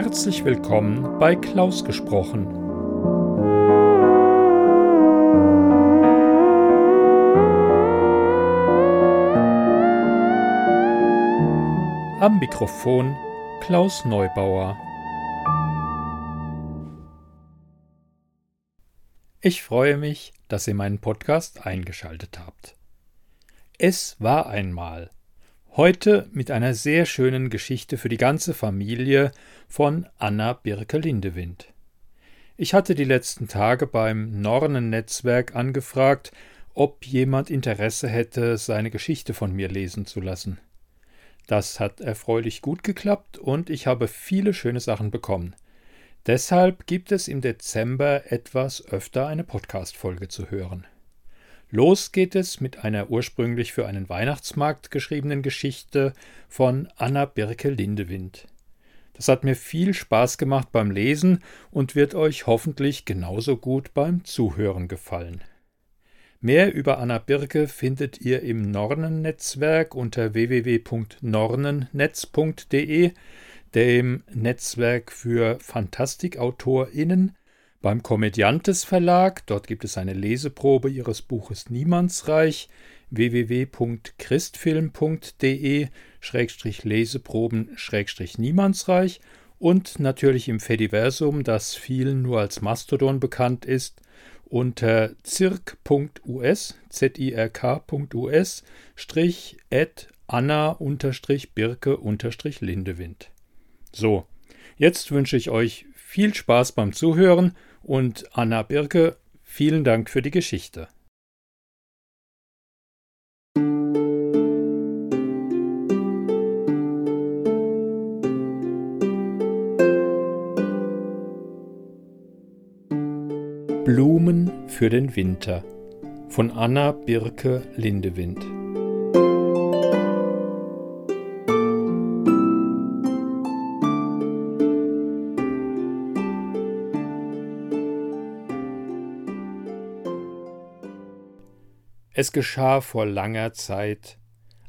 Herzlich willkommen bei Klaus gesprochen. Am Mikrofon Klaus Neubauer. Ich freue mich, dass ihr meinen Podcast eingeschaltet habt. Es war einmal. Heute mit einer sehr schönen Geschichte für die ganze Familie von Anna Birke Lindewind. Ich hatte die letzten Tage beim Nornen-Netzwerk angefragt, ob jemand Interesse hätte, seine Geschichte von mir lesen zu lassen. Das hat erfreulich gut geklappt und ich habe viele schöne Sachen bekommen. Deshalb gibt es im Dezember etwas öfter eine Podcast-Folge zu hören. Los geht es mit einer ursprünglich für einen Weihnachtsmarkt geschriebenen Geschichte von Anna Birke Lindewind. Das hat mir viel Spaß gemacht beim Lesen und wird euch hoffentlich genauso gut beim Zuhören gefallen. Mehr über Anna Birke findet ihr im Nornen-Netzwerk unter www.nornennetz.de, dem Netzwerk für Fantastikautorinnen, beim Komödiantes Verlag, dort gibt es eine Leseprobe ihres Buches Niemandsreich, www.christfilm.de Leseproben Niemandsreich und natürlich im Fediversum, das vielen nur als Mastodon bekannt ist, unter zirk.us, zirk.us, strich at anna-birke-lindewind. So, jetzt wünsche ich euch viel Spaß beim Zuhören und Anna Birke, vielen Dank für die Geschichte. Blumen für den Winter von Anna Birke Lindewind Es geschah vor langer Zeit,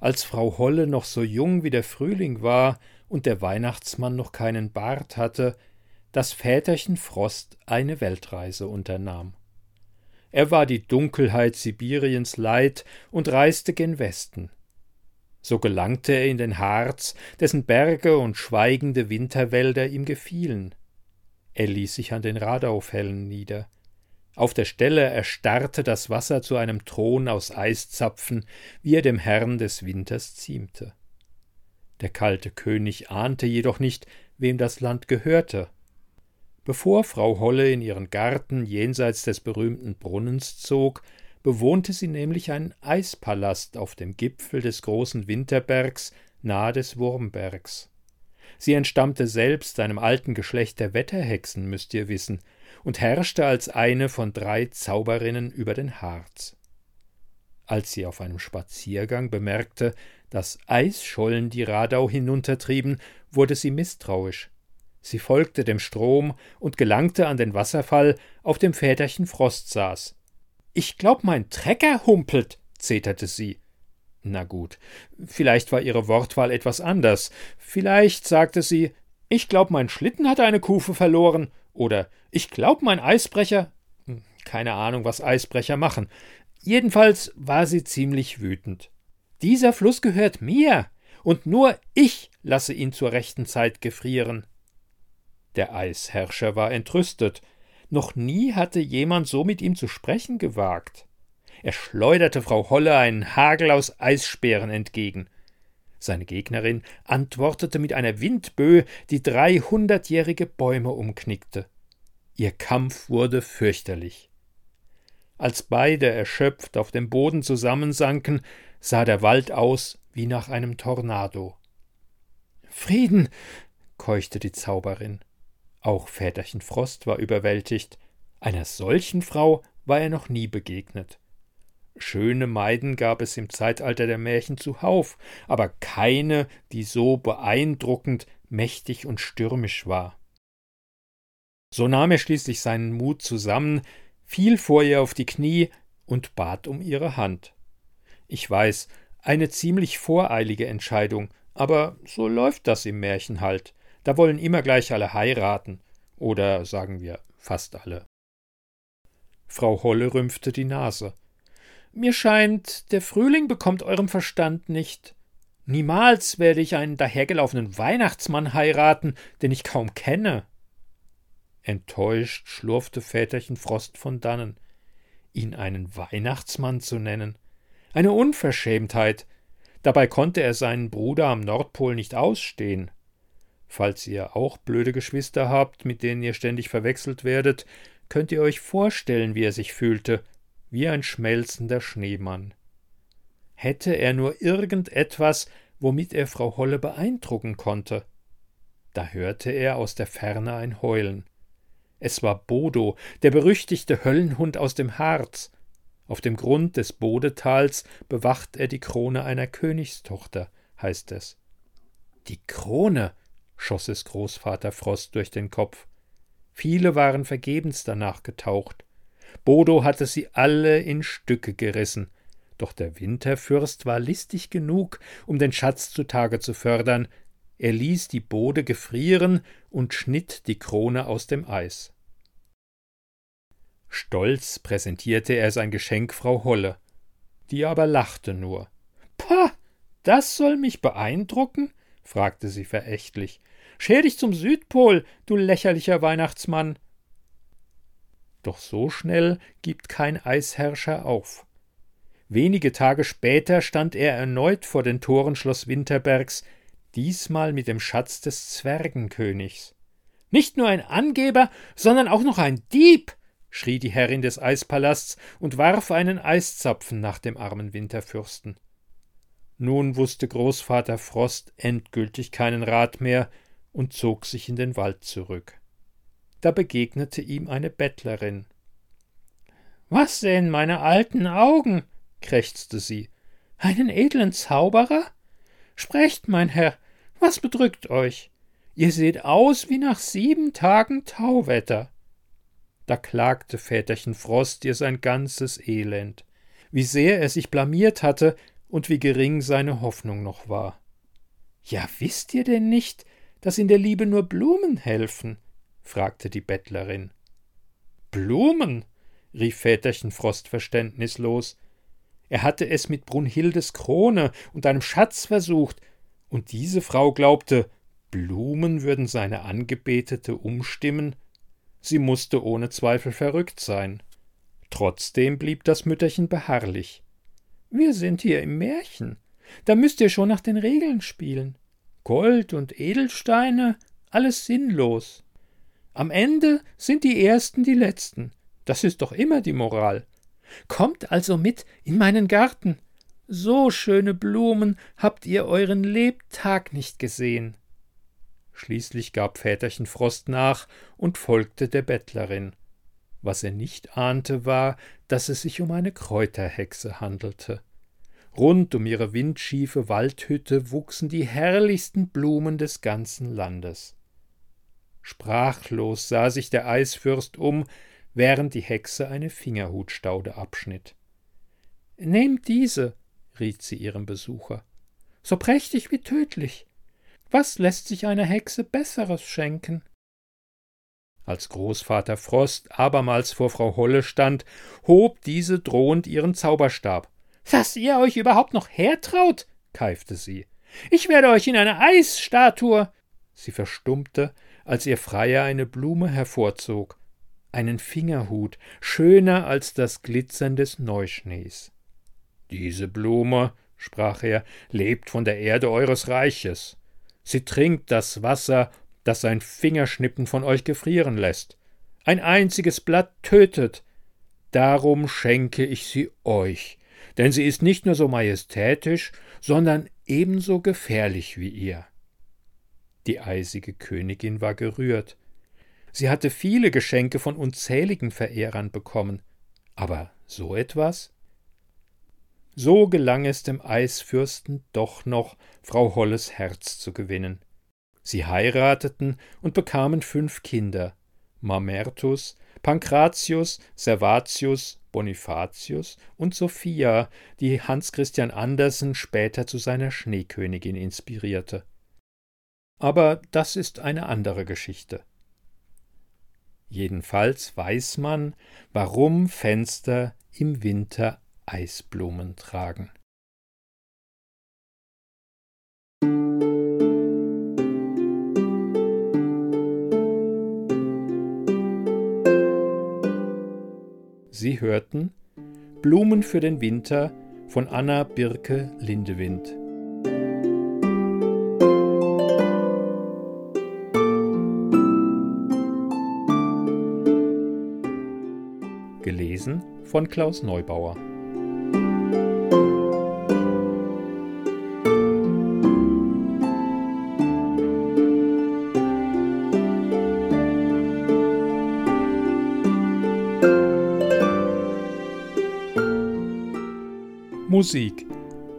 als Frau Holle noch so jung wie der Frühling war und der Weihnachtsmann noch keinen Bart hatte, dass Väterchen Frost eine Weltreise unternahm. Er war die Dunkelheit Sibiriens leid und reiste gen Westen. So gelangte er in den Harz, dessen Berge und schweigende Winterwälder ihm gefielen. Er ließ sich an den Radaufhellen nieder. Auf der Stelle erstarrte das Wasser zu einem Thron aus Eiszapfen, wie er dem Herrn des Winters ziemte. Der kalte König ahnte jedoch nicht, wem das Land gehörte. Bevor Frau Holle in ihren Garten jenseits des berühmten Brunnens zog, bewohnte sie nämlich einen Eispalast auf dem Gipfel des großen Winterbergs nahe des Wurmbergs. Sie entstammte selbst einem alten Geschlecht der Wetterhexen, müsst ihr wissen, und herrschte als eine von drei Zauberinnen über den Harz. Als sie auf einem Spaziergang bemerkte, dass Eisschollen die Radau hinuntertrieben, wurde sie misstrauisch. Sie folgte dem Strom und gelangte an den Wasserfall, auf dem Väterchen Frost saß. Ich glaub, mein Trecker humpelt, zeterte sie. Na gut, vielleicht war ihre Wortwahl etwas anders. Vielleicht sagte sie, ich glaub, mein Schlitten hat eine Kufe verloren, oder ich glaub, mein Eisbrecher. Hm, keine Ahnung, was Eisbrecher machen. Jedenfalls war sie ziemlich wütend. Dieser Fluss gehört mir, und nur ich lasse ihn zur rechten Zeit gefrieren. Der Eisherrscher war entrüstet. Noch nie hatte jemand so mit ihm zu sprechen gewagt. Er schleuderte Frau Holle einen Hagel aus Eisspeeren entgegen. Seine Gegnerin antwortete mit einer Windböe, die dreihundertjährige Bäume umknickte. Ihr Kampf wurde fürchterlich. Als beide erschöpft auf dem Boden zusammensanken, sah der Wald aus wie nach einem Tornado. Frieden, keuchte die Zauberin. Auch Väterchen Frost war überwältigt. Einer solchen Frau war er noch nie begegnet. Schöne Maiden gab es im Zeitalter der Märchen zuhauf, aber keine, die so beeindruckend, mächtig und stürmisch war. So nahm er schließlich seinen Mut zusammen, fiel vor ihr auf die Knie und bat um ihre Hand. Ich weiß, eine ziemlich voreilige Entscheidung, aber so läuft das im Märchen halt. Da wollen immer gleich alle heiraten, oder sagen wir fast alle. Frau Holle rümpfte die Nase. Mir scheint, der Frühling bekommt eurem Verstand nicht. Niemals werde ich einen dahergelaufenen Weihnachtsmann heiraten, den ich kaum kenne. Enttäuscht schlurfte Väterchen Frost von dannen. Ihn einen Weihnachtsmann zu nennen. Eine Unverschämtheit. Dabei konnte er seinen Bruder am Nordpol nicht ausstehen. Falls ihr auch blöde Geschwister habt, mit denen ihr ständig verwechselt werdet, könnt ihr euch vorstellen, wie er sich fühlte, wie ein schmelzender Schneemann. Hätte er nur irgendetwas, womit er Frau Holle beeindrucken konnte. Da hörte er aus der Ferne ein Heulen. Es war Bodo, der berüchtigte Höllenhund aus dem Harz. Auf dem Grund des Bodetals bewacht er die Krone einer Königstochter, heißt es. Die Krone, schoss es Großvater Frost durch den Kopf. Viele waren vergebens danach getaucht. Bodo hatte sie alle in Stücke gerissen, doch der Winterfürst war listig genug, um den Schatz zutage zu fördern, er ließ die Bode gefrieren und schnitt die Krone aus dem Eis. Stolz präsentierte er sein Geschenk Frau Holle, die aber lachte nur. Pah, das soll mich beeindrucken? fragte sie verächtlich. Scher dich zum Südpol, du lächerlicher Weihnachtsmann. Doch so schnell gibt kein Eisherrscher auf. Wenige Tage später stand er erneut vor den Toren Schloss Winterbergs, diesmal mit dem Schatz des Zwergenkönigs. Nicht nur ein Angeber, sondern auch noch ein Dieb, schrie die Herrin des Eispalasts und warf einen Eiszapfen nach dem armen Winterfürsten. Nun wusste Großvater Frost endgültig keinen Rat mehr und zog sich in den Wald zurück. Da begegnete ihm eine Bettlerin. Was sehen meine alten Augen? krächzte sie. Einen edlen Zauberer? Sprecht, mein Herr, was bedrückt euch? Ihr seht aus wie nach sieben Tagen Tauwetter. Da klagte Väterchen Frost ihr sein ganzes Elend, wie sehr er sich blamiert hatte und wie gering seine Hoffnung noch war. Ja, wisst ihr denn nicht, dass in der Liebe nur Blumen helfen? Fragte die Bettlerin. Blumen? rief Väterchen Frost verständnislos. Er hatte es mit Brunhildes Krone und einem Schatz versucht, und diese Frau glaubte, Blumen würden seine Angebetete umstimmen. Sie musste ohne Zweifel verrückt sein. Trotzdem blieb das Mütterchen beharrlich. Wir sind hier im Märchen. Da müsst ihr schon nach den Regeln spielen. Gold und Edelsteine, alles sinnlos. Am Ende sind die Ersten die Letzten. Das ist doch immer die Moral. Kommt also mit in meinen Garten. So schöne Blumen habt ihr euren Lebtag nicht gesehen. Schließlich gab Väterchen Frost nach und folgte der Bettlerin. Was er nicht ahnte, war, dass es sich um eine Kräuterhexe handelte. Rund um ihre windschiefe Waldhütte wuchsen die herrlichsten Blumen des ganzen Landes. Sprachlos sah sich der Eisfürst um, während die Hexe eine Fingerhutstaude abschnitt. Nehmt diese, riet sie ihrem Besucher. So prächtig wie tödlich. Was lässt sich einer Hexe Besseres schenken? Als Großvater Frost abermals vor Frau Holle stand, hob diese drohend ihren Zauberstab. Dass ihr euch überhaupt noch hertraut, keifte sie. Ich werde euch in eine Eisstatue. Sie verstummte, als ihr Freier eine Blume hervorzog, einen Fingerhut, schöner als das Glitzern des Neuschnees. Diese Blume, sprach er, lebt von der Erde eures Reiches. Sie trinkt das Wasser, das ein Fingerschnippen von euch gefrieren lässt. Ein einziges Blatt tötet. Darum schenke ich sie euch, denn sie ist nicht nur so majestätisch, sondern ebenso gefährlich wie ihr. Die eisige Königin war gerührt. Sie hatte viele Geschenke von unzähligen Verehrern bekommen, aber so etwas? So gelang es dem Eisfürsten doch noch, Frau Holles Herz zu gewinnen. Sie heirateten und bekamen fünf Kinder Mamertus, Pankratius, Servatius, Bonifatius und Sophia, die Hans Christian Andersen später zu seiner Schneekönigin inspirierte. Aber das ist eine andere Geschichte. Jedenfalls weiß man, warum Fenster im Winter Eisblumen tragen. Sie hörten Blumen für den Winter von Anna Birke Lindewind. Von Klaus Neubauer. Musik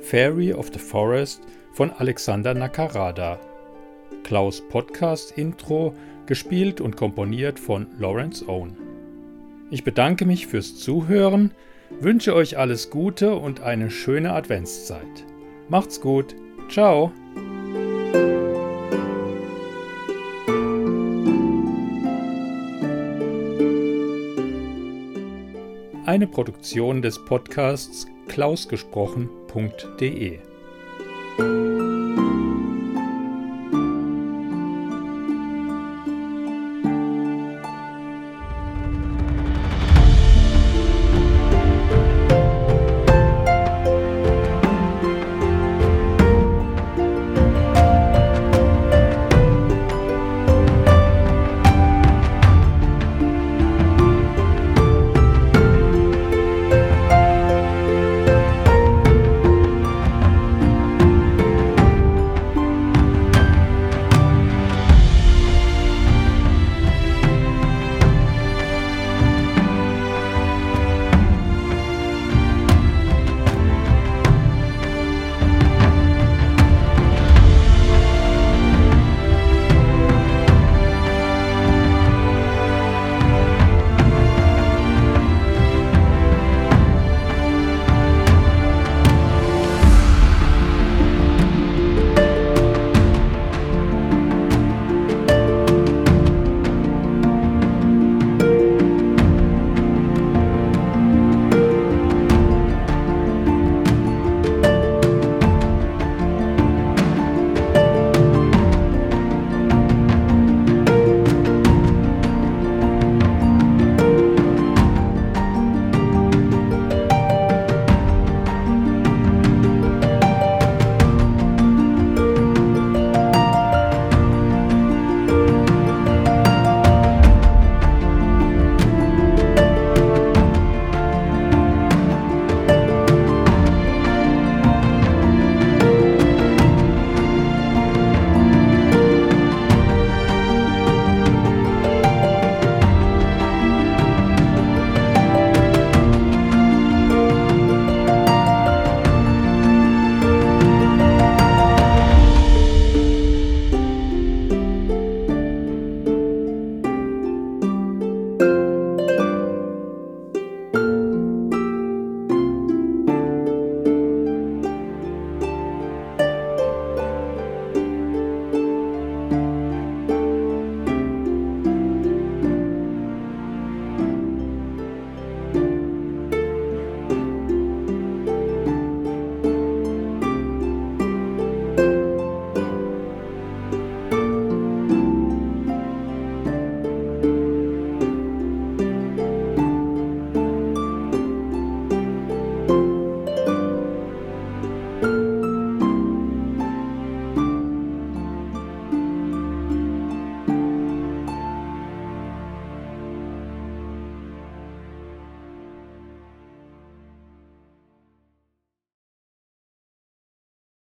Fairy of the Forest von Alexander Nakarada. Klaus Podcast Intro gespielt und komponiert von Lawrence Owen. Ich bedanke mich fürs Zuhören, wünsche euch alles Gute und eine schöne Adventszeit. Macht's gut. Ciao. Eine Produktion des Podcasts klausgesprochen.de